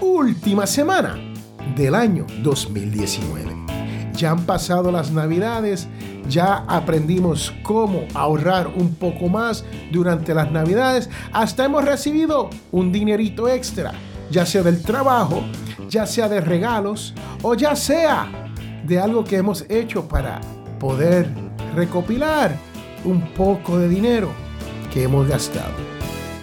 última semana del año 2019. Ya han pasado las navidades, ya aprendimos cómo ahorrar un poco más durante las navidades, hasta hemos recibido un dinerito extra, ya sea del trabajo, ya sea de regalos o ya sea de algo que hemos hecho para poder recopilar un poco de dinero que hemos gastado.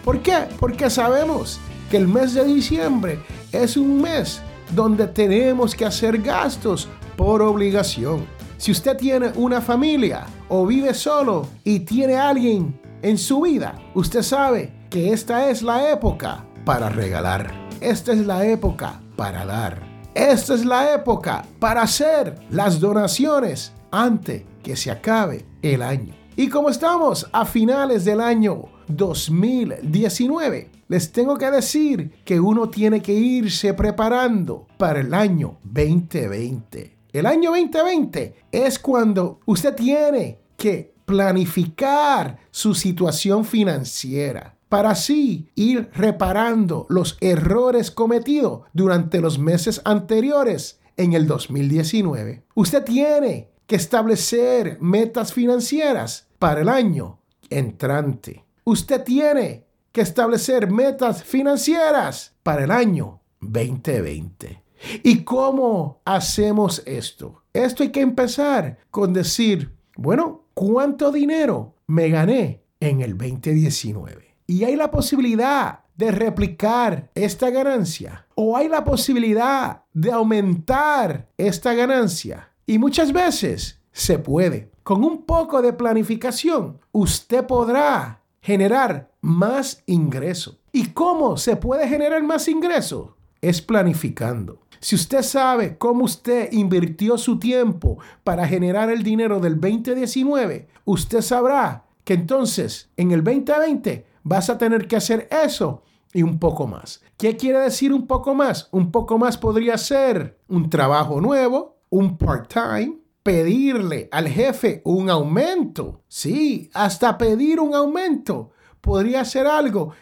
¿Por qué? Porque sabemos que el mes de diciembre es un mes donde tenemos que hacer gastos por obligación. Si usted tiene una familia o vive solo y tiene alguien en su vida, usted sabe que esta es la época para regalar. Esta es la época para dar. Esta es la época para hacer las donaciones antes que se acabe el año. Y como estamos a finales del año 2019, les tengo que decir que uno tiene que irse preparando para el año 2020. El año 2020 es cuando usted tiene que planificar su situación financiera para así ir reparando los errores cometidos durante los meses anteriores en el 2019. Usted tiene que establecer metas financieras para el año entrante. Usted tiene que establecer metas financieras para el año 2020. ¿Y cómo hacemos esto? Esto hay que empezar con decir, bueno, ¿cuánto dinero me gané en el 2019? Y hay la posibilidad de replicar esta ganancia o hay la posibilidad de aumentar esta ganancia. Y muchas veces se puede con un poco de planificación, usted podrá generar más ingreso. ¿Y cómo se puede generar más ingreso? Es planificando. Si usted sabe cómo usted invirtió su tiempo para generar el dinero del 2019, usted sabrá que entonces en el 2020 vas a tener que hacer eso y un poco más. ¿Qué quiere decir un poco más? Un poco más podría ser un trabajo nuevo, un part-time, pedirle al jefe un aumento. Sí, hasta pedir un aumento podría ser algo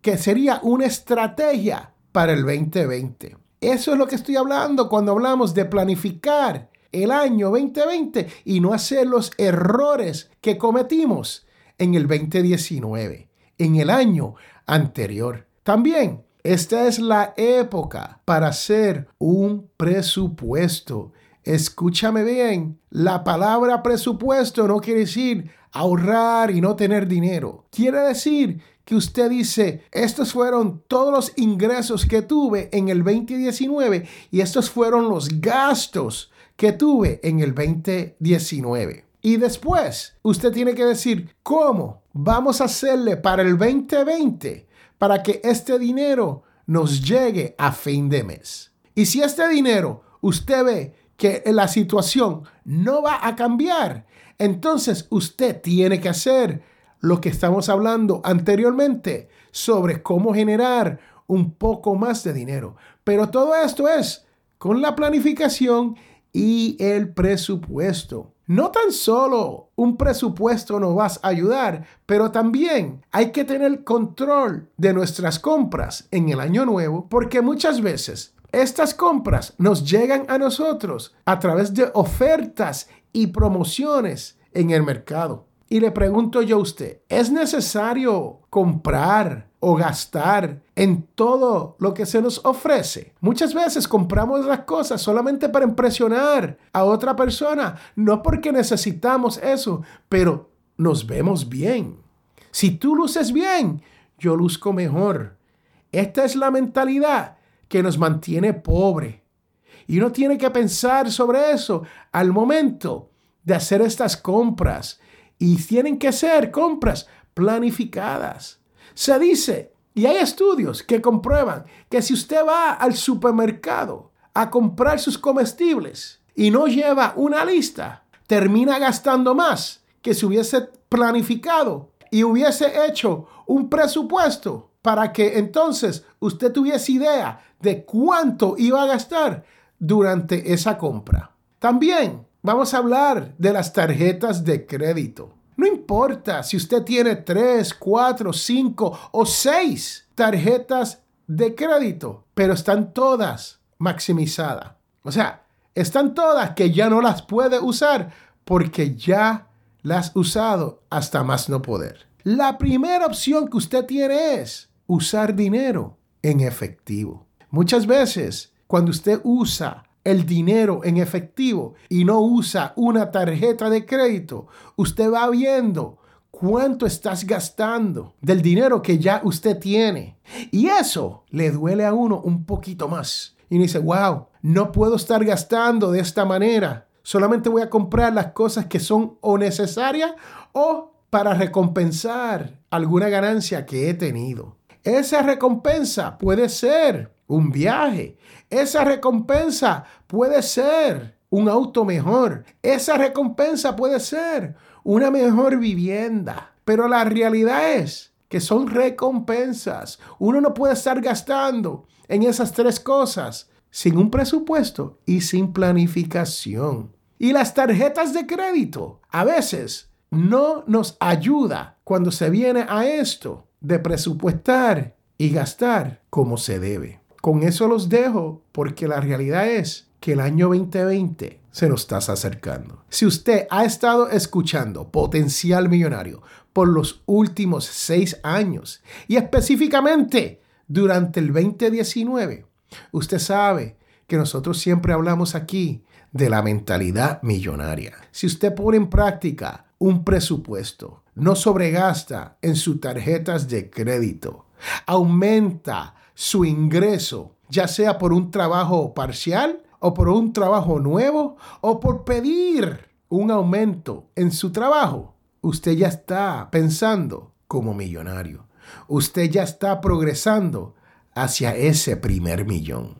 que sería una estrategia para el 2020. Eso es lo que estoy hablando cuando hablamos de planificar el año 2020 y no hacer los errores que cometimos en el 2019, en el año anterior. También esta es la época para hacer un presupuesto Escúchame bien, la palabra presupuesto no quiere decir ahorrar y no tener dinero. Quiere decir que usted dice, estos fueron todos los ingresos que tuve en el 2019 y estos fueron los gastos que tuve en el 2019. Y después, usted tiene que decir, ¿cómo vamos a hacerle para el 2020 para que este dinero nos llegue a fin de mes? Y si este dinero usted ve que la situación no va a cambiar, entonces usted tiene que hacer lo que estamos hablando anteriormente sobre cómo generar un poco más de dinero. Pero todo esto es con la planificación y el presupuesto. No tan solo un presupuesto nos va a ayudar, pero también hay que tener control de nuestras compras en el año nuevo, porque muchas veces estas compras nos llegan a nosotros a través de ofertas y promociones en el mercado. Y le pregunto yo a usted, ¿es necesario comprar o gastar en todo lo que se nos ofrece? Muchas veces compramos las cosas solamente para impresionar a otra persona, no porque necesitamos eso, pero nos vemos bien. Si tú luces bien, yo luzco mejor. Esta es la mentalidad que nos mantiene pobre. Y uno tiene que pensar sobre eso al momento de hacer estas compras. Y tienen que ser compras planificadas. Se dice Y hay estudios que comprueban que si usted va al supermercado a comprar sus comestibles y no lleva una lista, termina gastando más que si hubiese planificado y hubiese hecho un presupuesto para que entonces usted tuviese idea de cuánto iba a gastar durante esa compra. También vamos a hablar de las tarjetas de crédito. No importa si usted tiene 3, 4, 5 o 6 tarjetas de crédito, pero están todas maximizadas. O sea, están todas que ya no las puede usar porque ya las ha usado hasta más no poder. La primera opción que usted tiene es usar dinero en efectivo. Muchas veces, cuando usted usa el dinero en efectivo y no usa una tarjeta de crédito, usted va viendo cuánto estás gastando del dinero que ya usted tiene. Y eso le duele a uno un poquito más. Y dice, wow, no puedo estar gastando de esta manera. Solamente voy a comprar las cosas que son o necesarias o para recompensar alguna ganancia que he tenido. Esa recompensa puede ser un viaje. Esa recompensa puede ser un auto mejor. Esa recompensa puede ser una mejor vivienda. Pero la realidad es que son recompensas. Uno no puede estar gastando en esas tres cosas sin un presupuesto y sin planificación. Y las tarjetas de crédito a veces no nos ayuda cuando se viene a esto de presupuestar y gastar como se debe. Con eso los dejo porque la realidad es que el año 2020 se nos está acercando. Si usted ha estado escuchando Potencial Millonario por los últimos seis años y específicamente durante el 2019, usted sabe que nosotros siempre hablamos aquí de la mentalidad millonaria. Si usted pone en práctica un presupuesto, no sobregasta en sus tarjetas de crédito, aumenta su ingreso, ya sea por un trabajo parcial o por un trabajo nuevo o por pedir un aumento en su trabajo, usted ya está pensando como millonario. Usted ya está progresando hacia ese primer millón.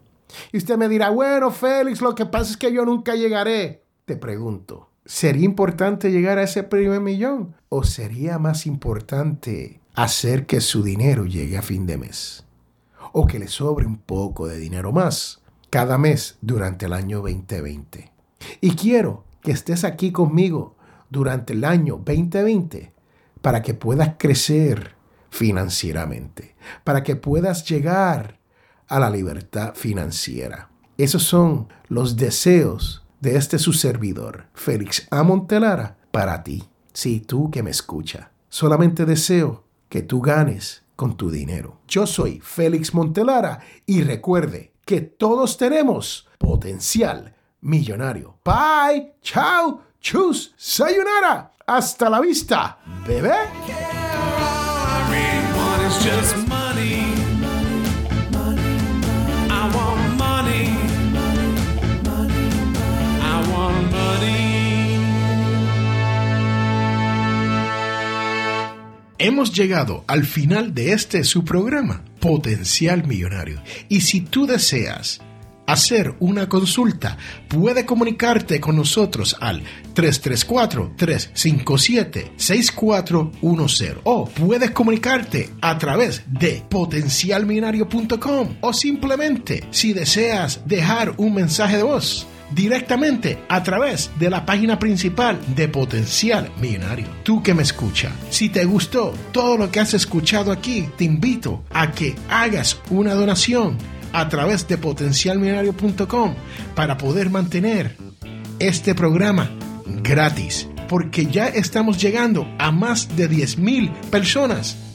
Y usted me dirá, bueno, Félix, lo que pasa es que yo nunca llegaré. Te pregunto, ¿sería importante llegar a ese primer millón? ¿O sería más importante hacer que su dinero llegue a fin de mes? ¿O que le sobre un poco de dinero más cada mes durante el año 2020? Y quiero que estés aquí conmigo durante el año 2020 para que puedas crecer financieramente, para que puedas llegar a la libertad financiera. Esos son los deseos de este su servidor, Félix A. Montelara, para ti. Sí, tú que me escucha. Solamente deseo que tú ganes con tu dinero. Yo soy Félix Montelara y recuerde que todos tenemos potencial millonario. Bye, chao, chus, sayonara. Hasta la vista, bebé. Hemos llegado al final de este su programa, Potencial Millonario. Y si tú deseas hacer una consulta, puede comunicarte con nosotros al 334-357-6410 o puedes comunicarte a través de potencialmillonario.com o simplemente si deseas dejar un mensaje de voz directamente a través de la página principal de Potencial Millonario. Tú que me escucha, si te gustó todo lo que has escuchado aquí, te invito a que hagas una donación a través de potencialmillonario.com para poder mantener este programa gratis porque ya estamos llegando a más de 10.000 personas